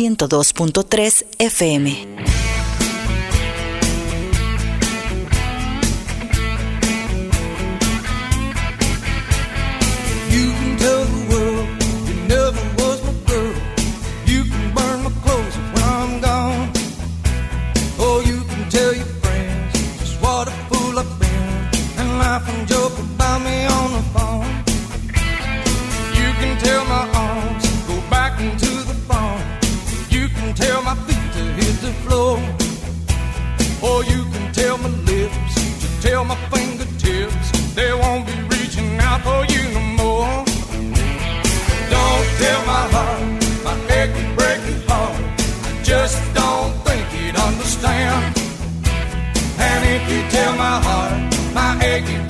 102.3 FM. My fingertips they won't be reaching out for you no more. Don't tell my heart, my achy breaky heart. I just don't think he'd understand. And if you tell my heart, my achy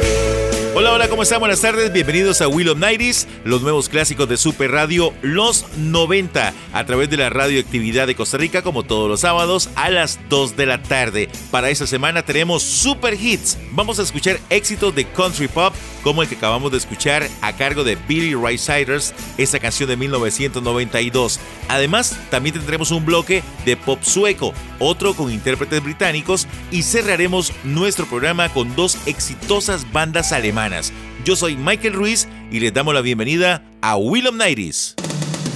Hola, hola, ¿cómo están? Buenas tardes, bienvenidos a Will of Nighties, los nuevos clásicos de Super Radio Los 90, a través de la radioactividad de Costa Rica, como todos los sábados a las 2 de la tarde. Para esta semana tenemos super hits. Vamos a escuchar éxitos de country pop, como el que acabamos de escuchar a cargo de Billy Cyrus, esa canción de 1992. Además, también tendremos un bloque de pop sueco, otro con intérpretes británicos, y cerraremos nuestro programa con dos exitosas bandas alemanas. Yo soy Michael Ruiz y les damos la bienvenida a Will of Nighties.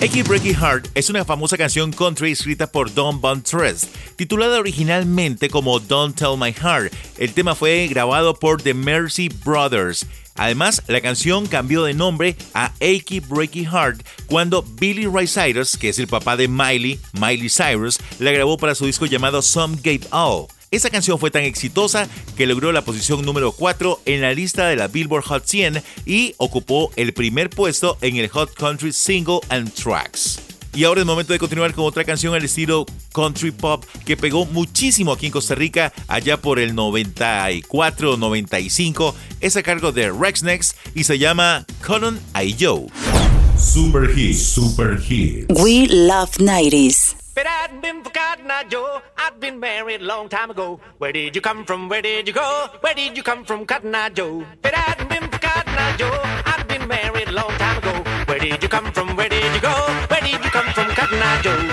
Achy Breaky Heart es una famosa canción country escrita por Don Von Trest, titulada originalmente como Don't Tell My Heart. El tema fue grabado por The Mercy Brothers. Además, la canción cambió de nombre a Achy Breaky Heart cuando Billy Ray Cyrus, que es el papá de Miley, Miley Cyrus, la grabó para su disco llamado Some Gave All. Esa canción fue tan exitosa que logró la posición número 4 en la lista de la Billboard Hot 100 y ocupó el primer puesto en el Hot Country Single and Tracks. Y ahora es momento de continuar con otra canción al estilo country pop que pegó muchísimo aquí en Costa Rica allá por el 94-95. Es a cargo de Rex Next y se llama Colin I. Joe. Super Hits, Super Hits. We Love 90s. But I'd been I Joe. I'd been married long time ago. Where did you come from? Where did you go? Where did you come from, Cotton Joe? But I'd been forgotten, I Joe. I'd been married long time ago. Where did you come from? Where did you go? Where did you come from, Cotton Joe?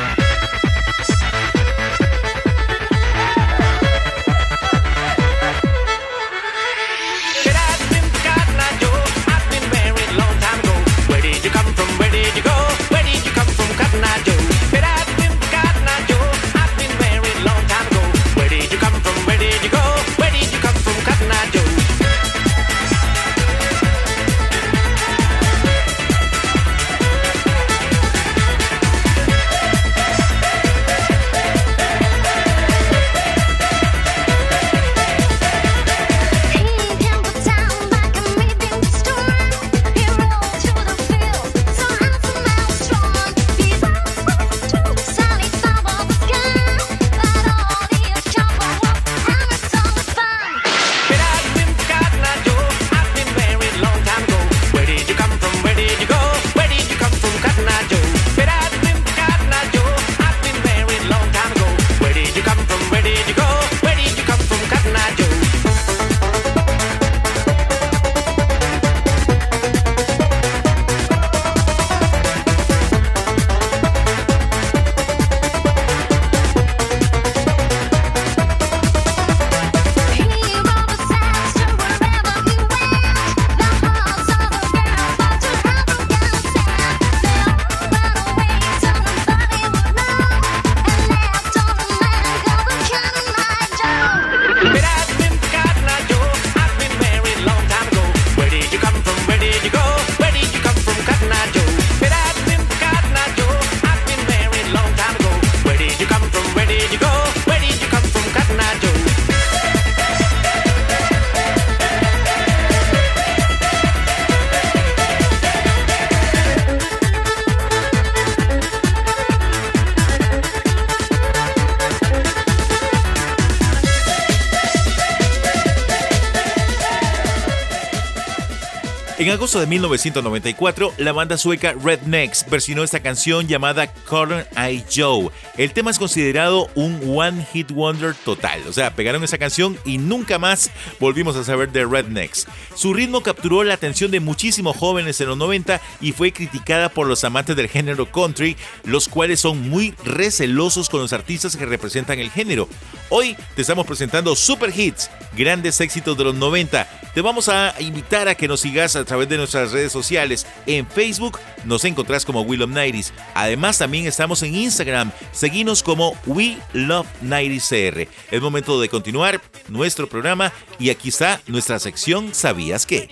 De 1994, la banda sueca Rednecks versionó esta canción llamada Corn Eye Joe. El tema es considerado un One Hit Wonder total, o sea, pegaron esa canción y nunca más volvimos a saber de Rednecks. Su ritmo capturó la atención de muchísimos jóvenes en los 90 y fue criticada por los amantes del género country, los cuales son muy recelosos con los artistas que representan el género. Hoy te estamos presentando super hits, grandes éxitos de los 90. Te vamos a invitar a que nos sigas a través de nuestras redes sociales. En Facebook nos encontrás como We Love 90 Además, también estamos en Instagram. Seguinos como We Love 90 CR. Es momento de continuar nuestro programa y aquí está nuestra sección ¿Sabías qué?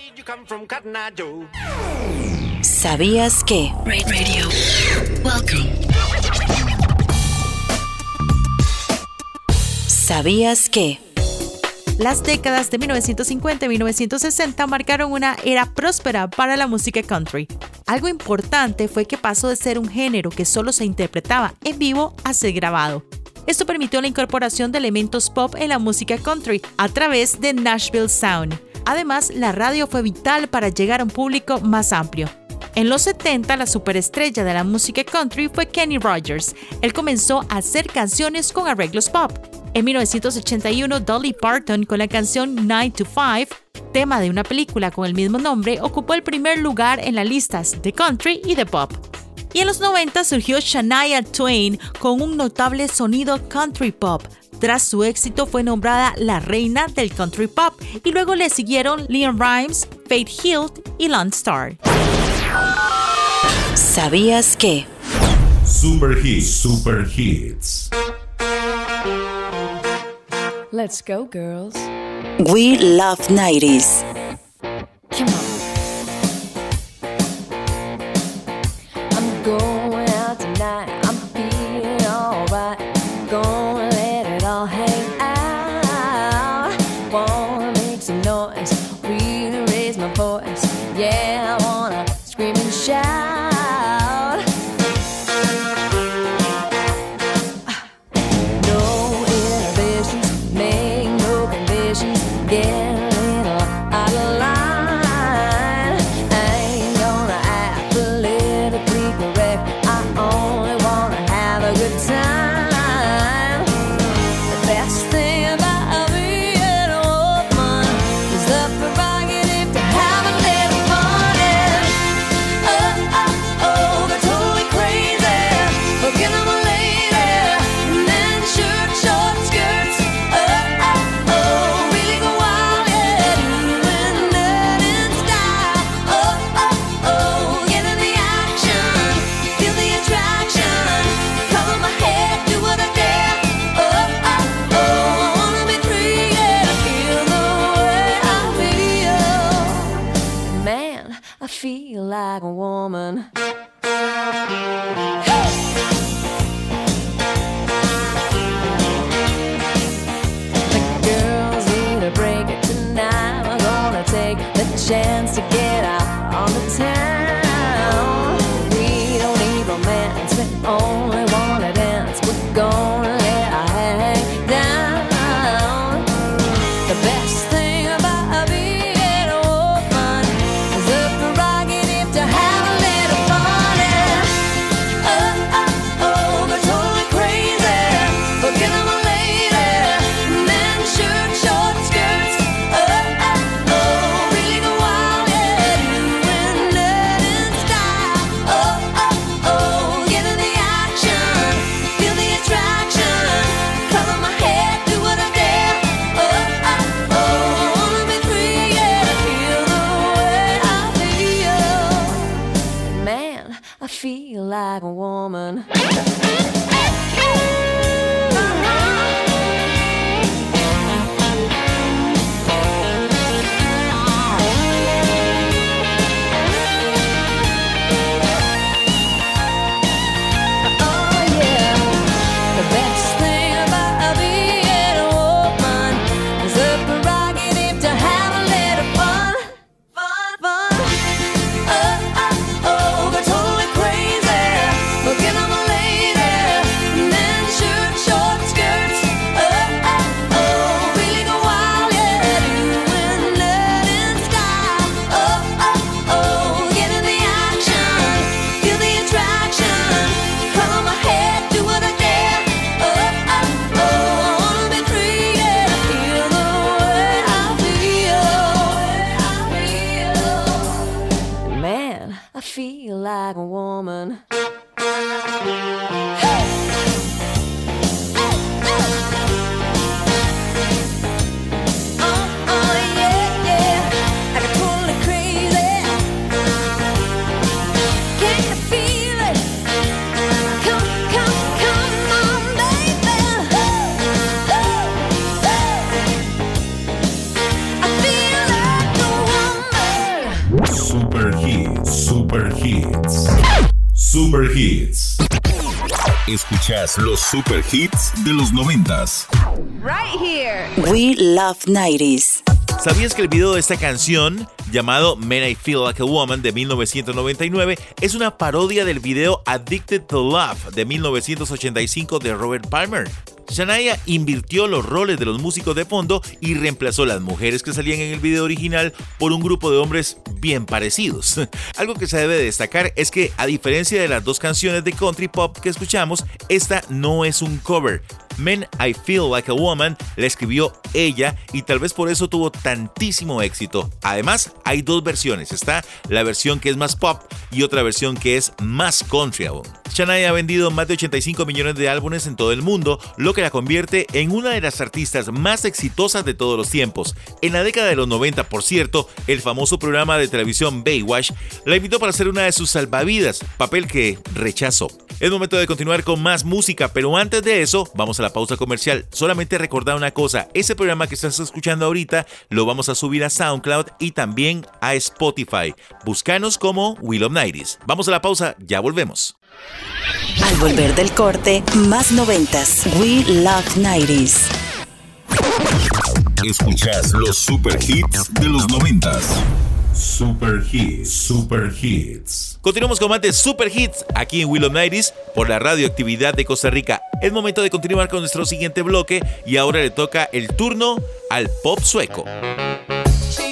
¿Sabías qué? Radio. ¿Sabías qué? Las décadas de 1950 y 1960 marcaron una era próspera para la música country. Algo importante fue que pasó de ser un género que solo se interpretaba en vivo a ser grabado. Esto permitió la incorporación de elementos pop en la música country a través de Nashville Sound. Además, la radio fue vital para llegar a un público más amplio. En los 70, la superestrella de la música country fue Kenny Rogers. Él comenzó a hacer canciones con arreglos pop. En 1981, Dolly Parton con la canción 9 to 5, tema de una película con el mismo nombre, ocupó el primer lugar en las listas de country y de pop. Y en los 90 surgió Shania Twain con un notable sonido country pop. Tras su éxito fue nombrada la reina del country pop y luego le siguieron Leon Rimes, Faith Hill y Lance Starr. ¿Sabías que? Super Hits, Super Hits. Let's go, girls. We love 90s. on the town. Escuchas los super hits de los noventas. Right here. We Love 90s. ¿Sabías que el video de esta canción, llamado Man I Feel Like a Woman de 1999, es una parodia del video Addicted to Love de 1985 de Robert Palmer? Shania invirtió los roles de los músicos de fondo y reemplazó las mujeres que salían en el video original por un grupo de hombres bien parecidos. Algo que se debe destacar es que, a diferencia de las dos canciones de country pop que escuchamos, esta no es un cover. Men I Feel Like a Woman la escribió ella y tal vez por eso tuvo tantísimo éxito. Además, hay dos versiones. Está la versión que es más pop y otra versión que es más country aún. Shania ha vendido más de 85 millones de álbumes en todo el mundo, lo que la convierte en una de las artistas más exitosas de todos los tiempos. En la década de los 90, por cierto, el famoso programa de televisión Baywatch la invitó para ser una de sus salvavidas, papel que rechazó. Es momento de continuar con más música, pero antes de eso, vamos a la pausa comercial. Solamente recordar una cosa, ese programa que estás escuchando ahorita lo vamos a subir a SoundCloud y también a Spotify. Búscanos como Will of Nighties. Vamos a la pausa, ya volvemos. Al volver del corte, más noventas. We Love 90s. Escuchas los super hits de los noventas. Super Hits, Super Hits. Continuamos con más de Super Hits aquí en Willow Nighties por la radioactividad de Costa Rica. Es momento de continuar con nuestro siguiente bloque y ahora le toca el turno al pop sueco. She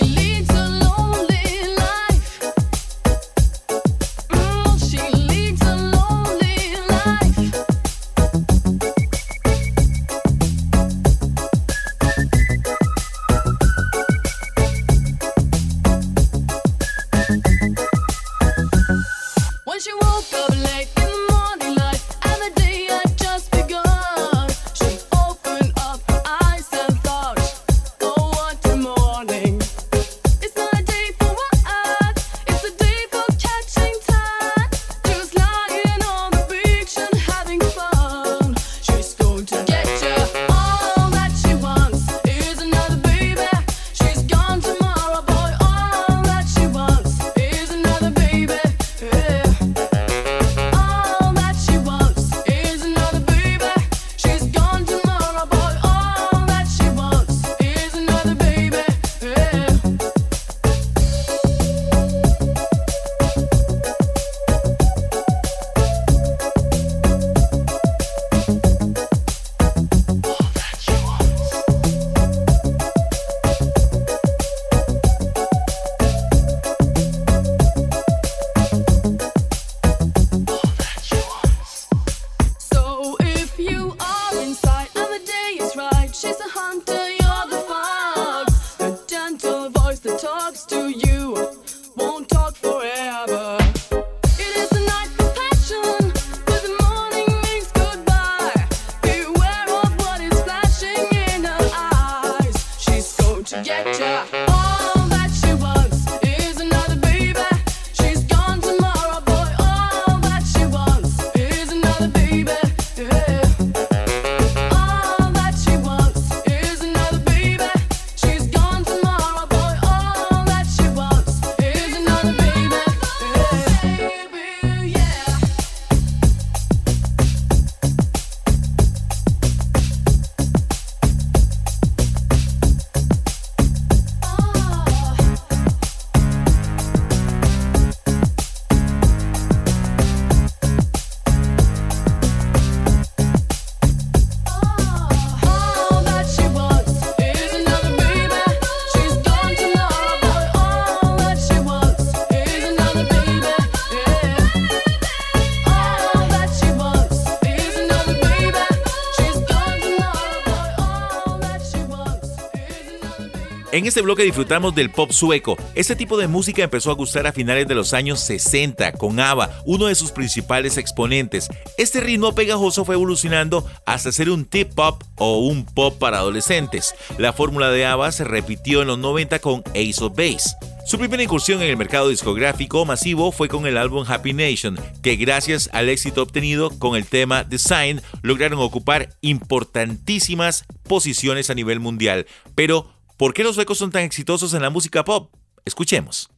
este bloque disfrutamos del pop sueco. Este tipo de música empezó a gustar a finales de los años 60 con ABBA, uno de sus principales exponentes. Este ritmo pegajoso fue evolucionando hasta ser un tip pop o un pop para adolescentes. La fórmula de ABBA se repitió en los 90 con Ace of Base. Su primera incursión en el mercado discográfico masivo fue con el álbum Happy Nation, que gracias al éxito obtenido con el tema Design lograron ocupar importantísimas posiciones a nivel mundial. Pero, ¿por qué los suecos son tan exitosos en la música pop? Escuchemos.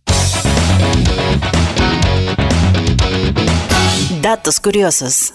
Datos curiosos.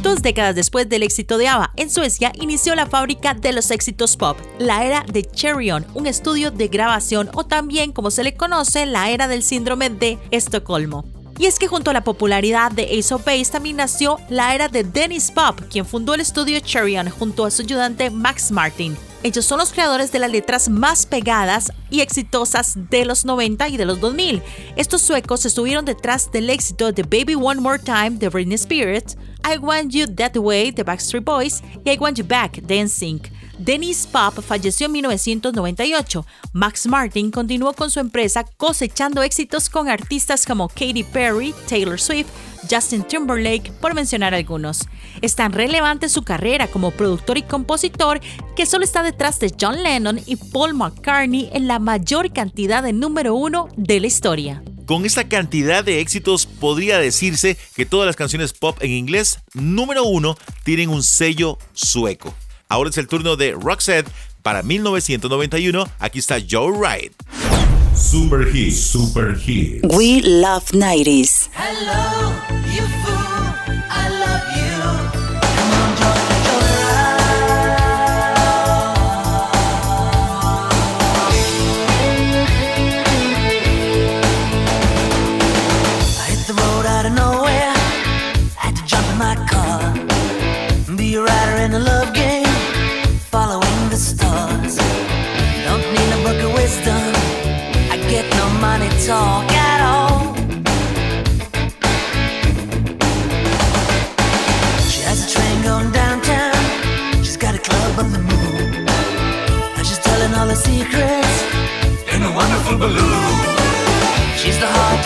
Dos décadas después del éxito de ABBA, en Suecia inició la fábrica de los éxitos pop, la era de Cherry On, un estudio de grabación o también como se le conoce la era del síndrome de Estocolmo. Y es que junto a la popularidad de Ace of Base también nació la era de Dennis Pop, quien fundó el estudio Cherry On junto a su ayudante Max Martin. Ellos son los creadores de las letras más pegadas y exitosas de los 90 y de los 2000. Estos suecos estuvieron detrás del éxito de Baby One More Time de Britney Spears, I Want You That Way de Backstreet Boys y I Want You Back de NSYNC. Dennis Pop falleció en 1998. Max Martin continuó con su empresa cosechando éxitos con artistas como Katy Perry, Taylor Swift, Justin Timberlake, por mencionar algunos. Es tan relevante su carrera como productor y compositor que solo está detrás de John Lennon y Paul McCartney en la mayor cantidad de número uno de la historia. Con esta cantidad de éxitos podría decirse que todas las canciones pop en inglés número uno tienen un sello sueco. Ahora es el turno de Roxette para 1991. Aquí está Joe Wright. Super Hits, Super Hits. We love 90s. Hello, a wonderful balloon. She's the heart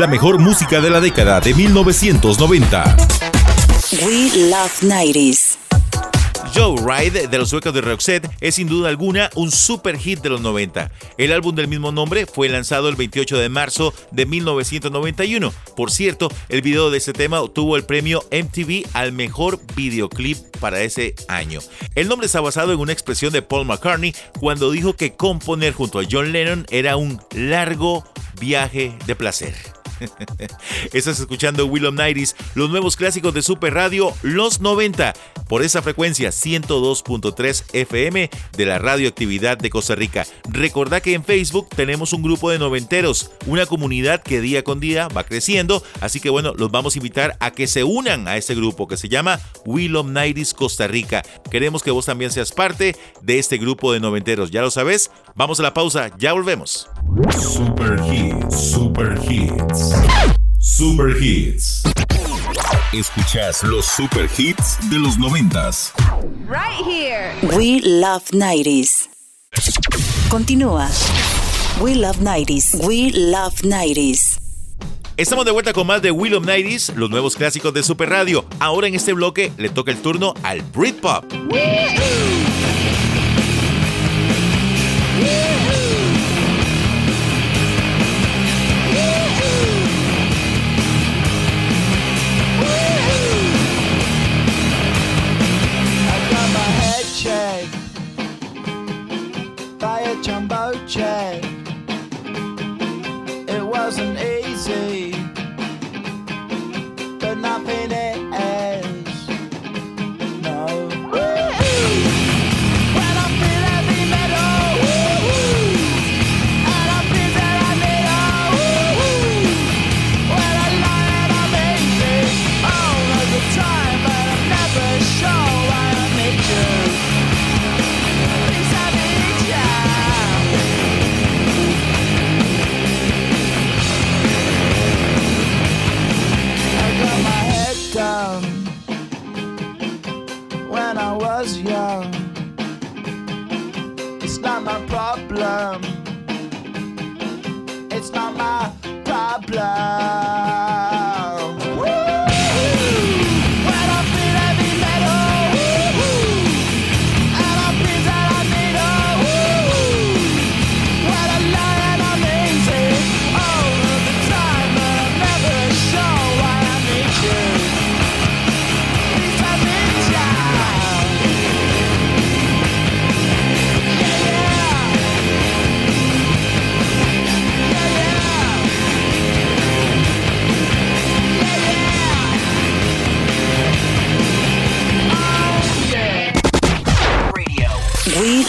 La mejor música de la década de 1990. We Love 90s. Joe Ride de los suecos de Roxette es sin duda alguna un super hit de los 90. El álbum del mismo nombre fue lanzado el 28 de marzo de 1991. Por cierto, el video de este tema obtuvo el premio MTV al mejor videoclip para ese año. El nombre está basado en una expresión de Paul McCartney cuando dijo que componer junto a John Lennon era un largo viaje de placer. Estás escuchando Will of Nighties, los nuevos clásicos de Super Radio, los 90, por esa frecuencia 102.3 FM de la radioactividad de Costa Rica. Recordá que en Facebook tenemos un grupo de noventeros, una comunidad que día con día va creciendo, así que bueno, los vamos a invitar a que se unan a ese grupo que se llama Will of Nighties Costa Rica. Queremos que vos también seas parte de este grupo de noventeros, ya lo sabes. Vamos a la pausa, ya volvemos. Super Hits, Super Hits. Super Hits. Escuchas los Super Hits de los noventas. Right here. We Love 90s. Continúa. We Love 90s. We Love 90s. Estamos de vuelta con más de Will of Nighties, los nuevos clásicos de Super Radio. Ahora en este bloque le toca el turno al Britpop.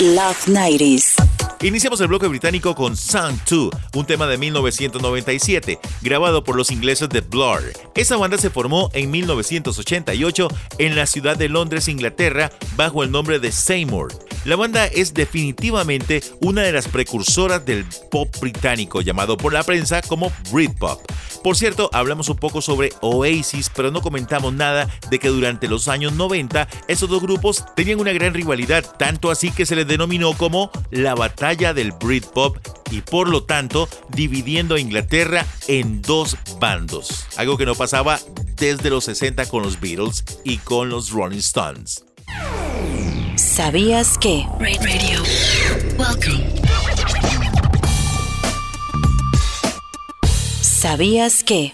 Love 90s. Iniciamos el bloque británico con Sound 2, un tema de 1997, grabado por los ingleses de Blur. Esa banda se formó en 1988 en la ciudad de Londres, Inglaterra, bajo el nombre de Seymour. La banda es definitivamente una de las precursoras del pop británico, llamado por la prensa como Britpop. Por cierto, hablamos un poco sobre Oasis, pero no comentamos nada de que durante los años 90 esos dos grupos tenían una gran rivalidad, tanto así que se les denominó como la batalla del Britpop y por lo tanto dividiendo a Inglaterra en dos bandos, algo que no pasaba desde los 60 con los Beatles y con los Rolling Stones. ¿Sabías que? Radio. Welcome. ¿Sabías que?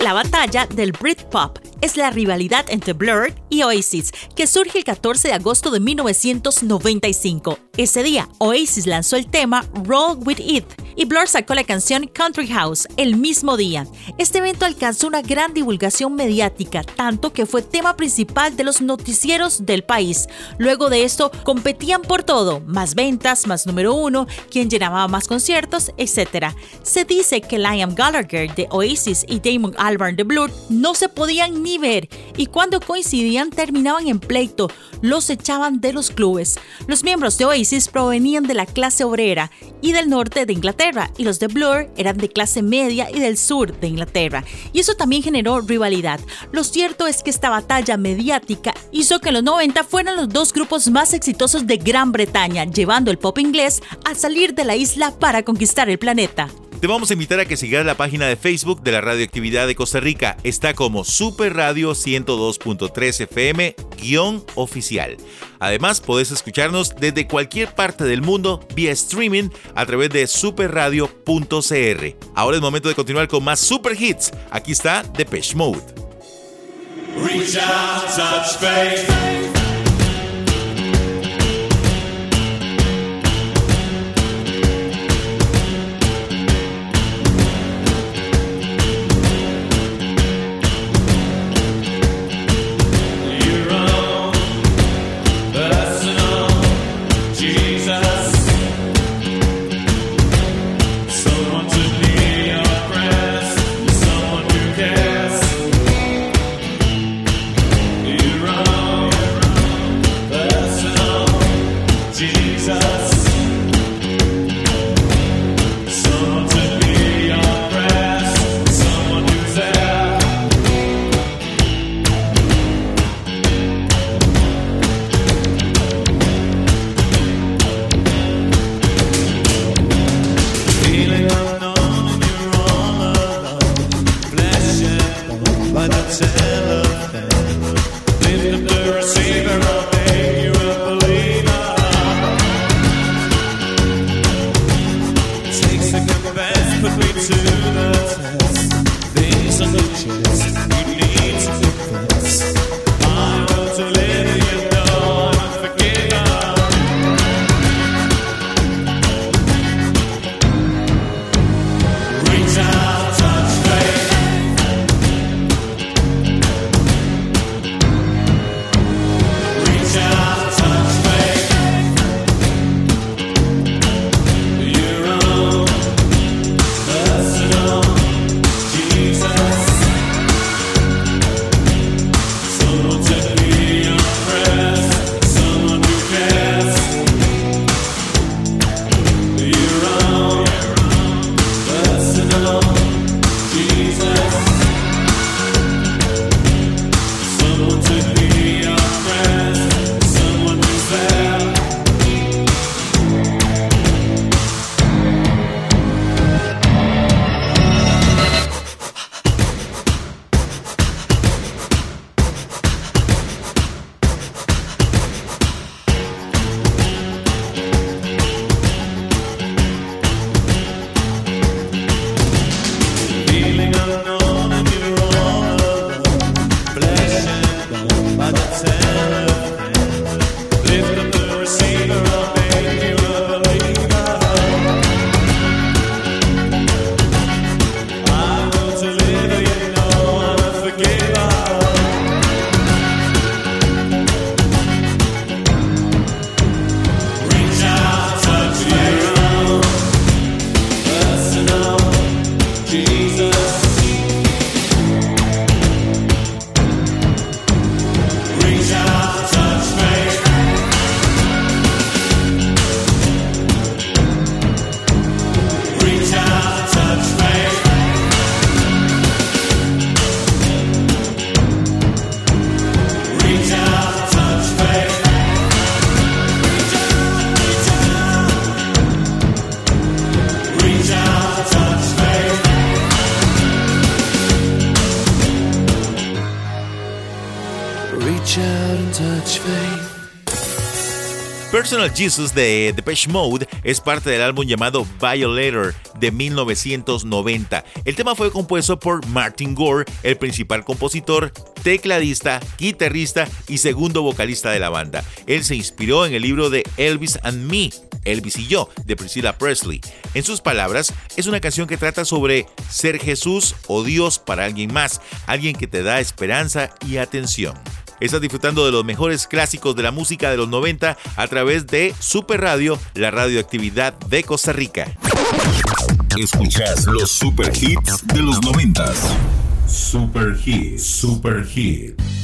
La batalla del Britpop es la rivalidad entre Blur y Oasis, que surge el 14 de agosto de 1995. Ese día, Oasis lanzó el tema Roll With It y Blur sacó la canción Country House el mismo día. Este evento alcanzó una gran divulgación mediática, tanto que fue tema principal de los noticieros del país. Luego de esto, competían por todo, más ventas, más número uno, quien llenaba más conciertos, etc. Se dice que Liam Gallagher de Oasis y Damon Albarn de Blur no se podían ni ver y cuando coincidían terminaban en pleito, los echaban de los clubes. Los miembros de Oasis provenían de la clase obrera y del norte de Inglaterra y los de Blur eran de clase media y del sur de Inglaterra y eso también generó rivalidad. Lo cierto es que esta batalla mediática hizo que en los 90 fueran los dos grupos más exitosos de Gran Bretaña, llevando el pop inglés a salir de la isla para conquistar el planeta. Te vamos a invitar a que sigas la página de Facebook de la Radioactividad de Costa Rica. Está como Super Radio 102.3 FM oficial. Además, puedes escucharnos desde cualquier parte del mundo vía streaming a través de superradio.cr. Ahora es momento de continuar con más super hits. Aquí está Depeche Mode. Personal Jesus de Depeche Mode es parte del álbum llamado Violator de 1990. El tema fue compuesto por Martin Gore, el principal compositor, tecladista, guitarrista y segundo vocalista de la banda. Él se inspiró en el libro de Elvis and Me, Elvis y yo, de Priscilla Presley. En sus palabras, es una canción que trata sobre ser Jesús o Dios para alguien más, alguien que te da esperanza y atención. Estás disfrutando de los mejores clásicos de la música de los 90 a través de Super Radio, la radioactividad de Costa Rica. Escuchas los super hits de los 90. Super hits, super hits.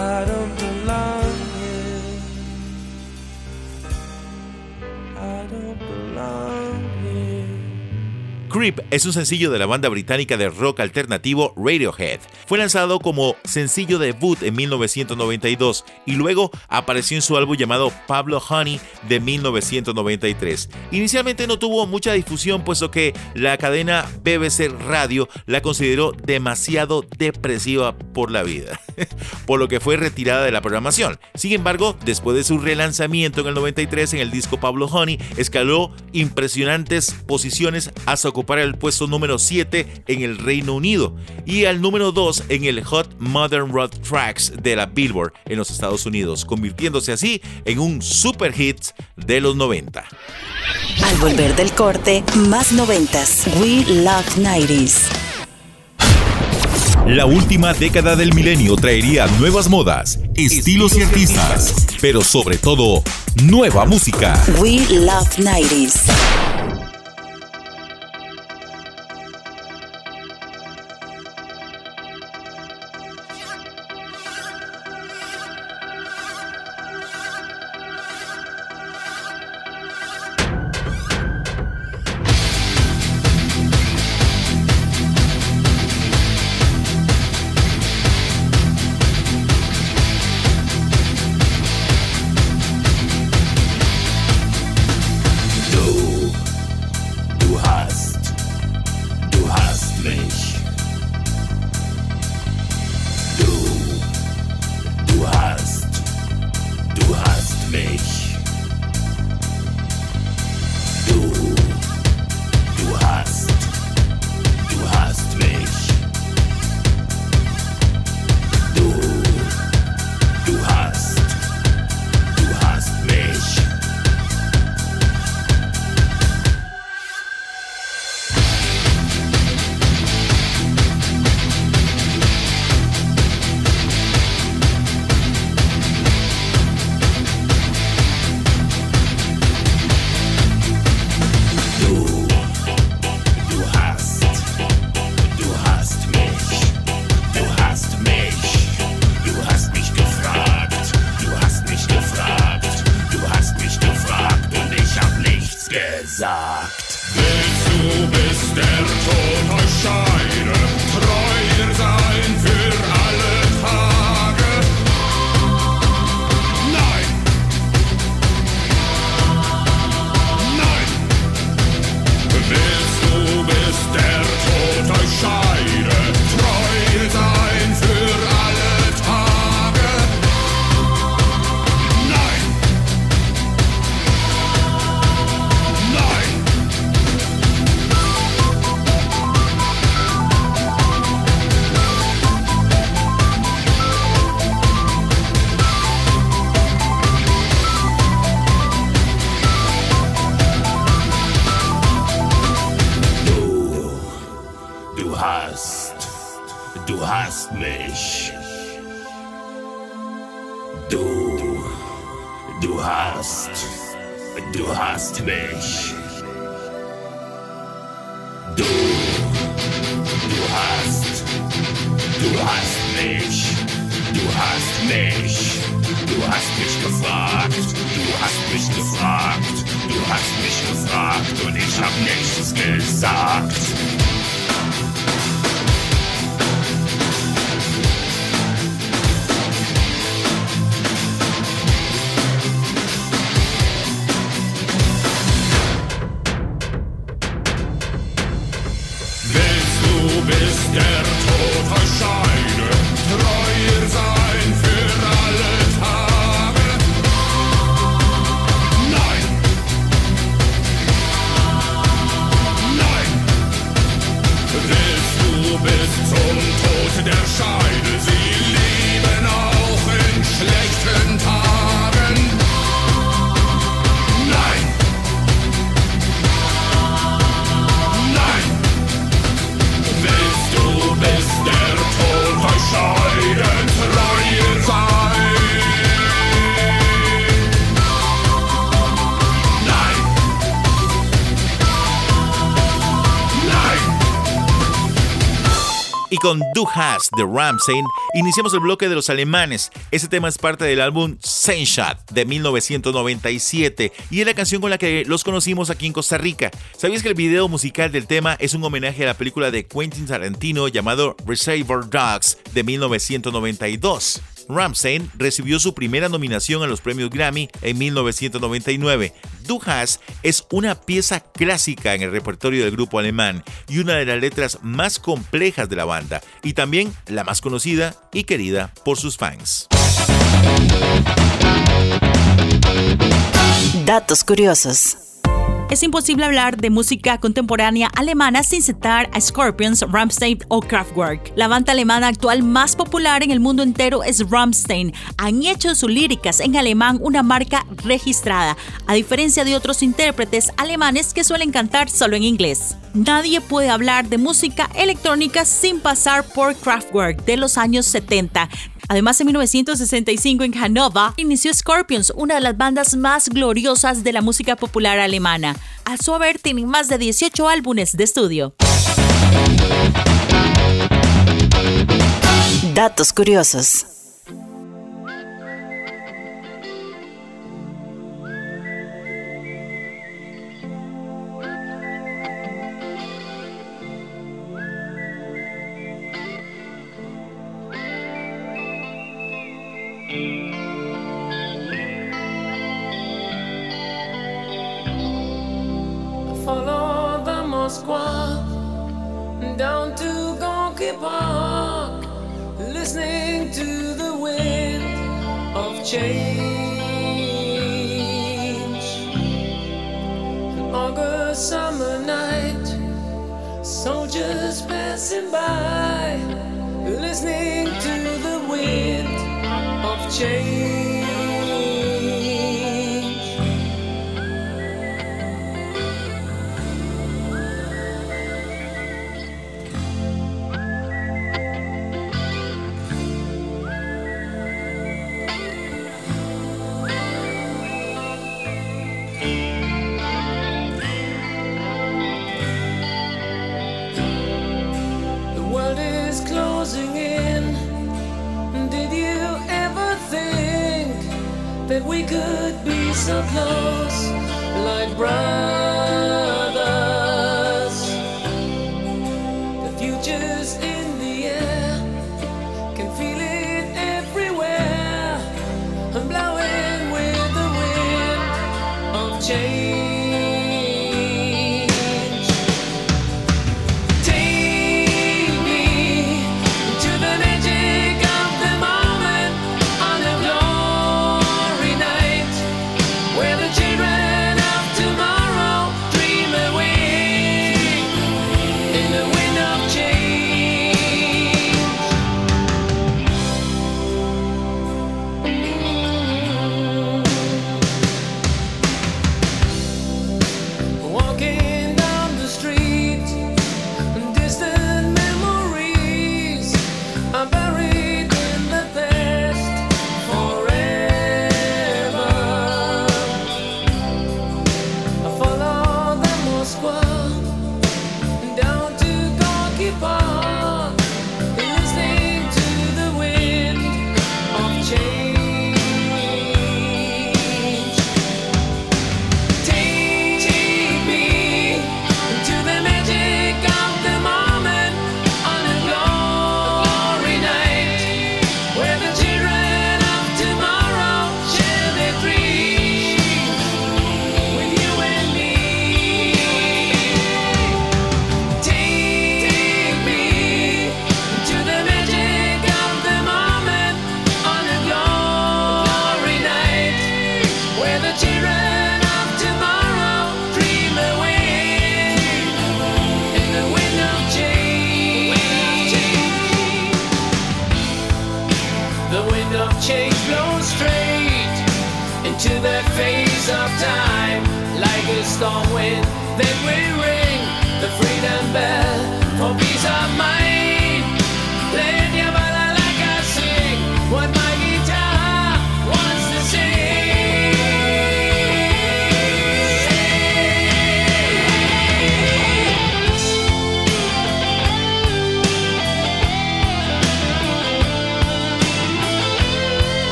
I don't Creep es un sencillo de la banda británica de rock alternativo Radiohead. Fue lanzado como sencillo debut en 1992 y luego apareció en su álbum llamado Pablo Honey de 1993. Inicialmente no tuvo mucha difusión puesto que la cadena BBC Radio la consideró demasiado depresiva por la vida, por lo que fue retirada de la programación. Sin embargo, después de su relanzamiento en el 93 en el disco Pablo Honey, escaló impresionantes posiciones hasta ocupar el puesto número 7 en el Reino Unido y al número 2 en el Hot Modern Rock Tracks de la Billboard en los Estados Unidos, convirtiéndose así en un super hit de los 90. Al volver del corte, más noventas. We Love 90s. La última década del milenio traería nuevas modas, estilos y artistas, pero sobre todo, nueva música. We Love 90s. Con Du Hast de Ramsey iniciamos el bloque de los alemanes. Este tema es parte del álbum Shot de 1997 y es la canción con la que los conocimos aquí en Costa Rica. ¿Sabías que el video musical del tema es un homenaje a la película de Quentin Tarantino llamado Reservoir Dogs de 1992? Ramsey recibió su primera nominación a los premios Grammy en 1999. Du Hast es una pieza clásica en el repertorio del grupo alemán y una de las letras más complejas de la banda, y también la más conocida y querida por sus fans. Datos curiosos. Es imposible hablar de música contemporánea alemana sin citar a Scorpions, Rammstein o Kraftwerk. La banda alemana actual más popular en el mundo entero es Rammstein. Han hecho sus líricas en alemán una marca registrada, a diferencia de otros intérpretes alemanes que suelen cantar solo en inglés. Nadie puede hablar de música electrónica sin pasar por Kraftwerk de los años 70. Además, en 1965 en Hannover inició Scorpions, una de las bandas más gloriosas de la música popular alemana. A su haber tienen más de 18 álbumes de estudio. Datos curiosos. Could be so close, like brothers?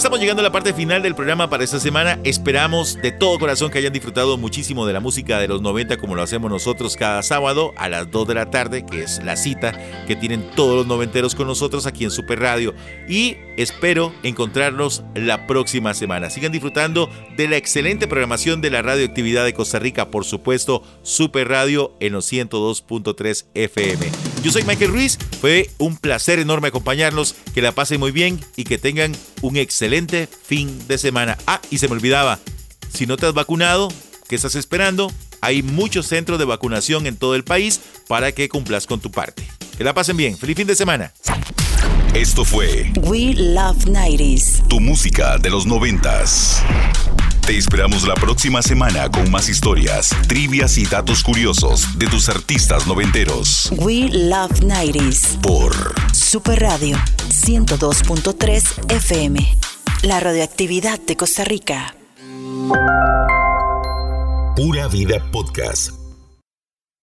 Estamos llegando a la parte final del programa para esta semana. Esperamos de todo corazón que hayan disfrutado muchísimo de la música de los 90 como lo hacemos nosotros cada sábado a las 2 de la tarde, que es la cita que tienen todos los noventeros con nosotros aquí en Super Radio. Y espero encontrarnos la próxima semana. Sigan disfrutando de la excelente programación de la radioactividad de Costa Rica, por supuesto, Super Radio en los 102.3 FM. Yo soy Michael Ruiz, fue un placer enorme acompañarlos, que la pasen muy bien y que tengan un excelente fin de semana. Ah, y se me olvidaba, si no te has vacunado, ¿qué estás esperando? Hay muchos centros de vacunación en todo el país para que cumplas con tu parte. Que la pasen bien, feliz fin de semana. Esto fue We Love 90s. tu música de los noventas. Te esperamos la próxima semana con más historias, trivias y datos curiosos de tus artistas noventeros. We Love 90s. Por Super Radio 102.3 FM. La radioactividad de Costa Rica. Pura Vida Podcast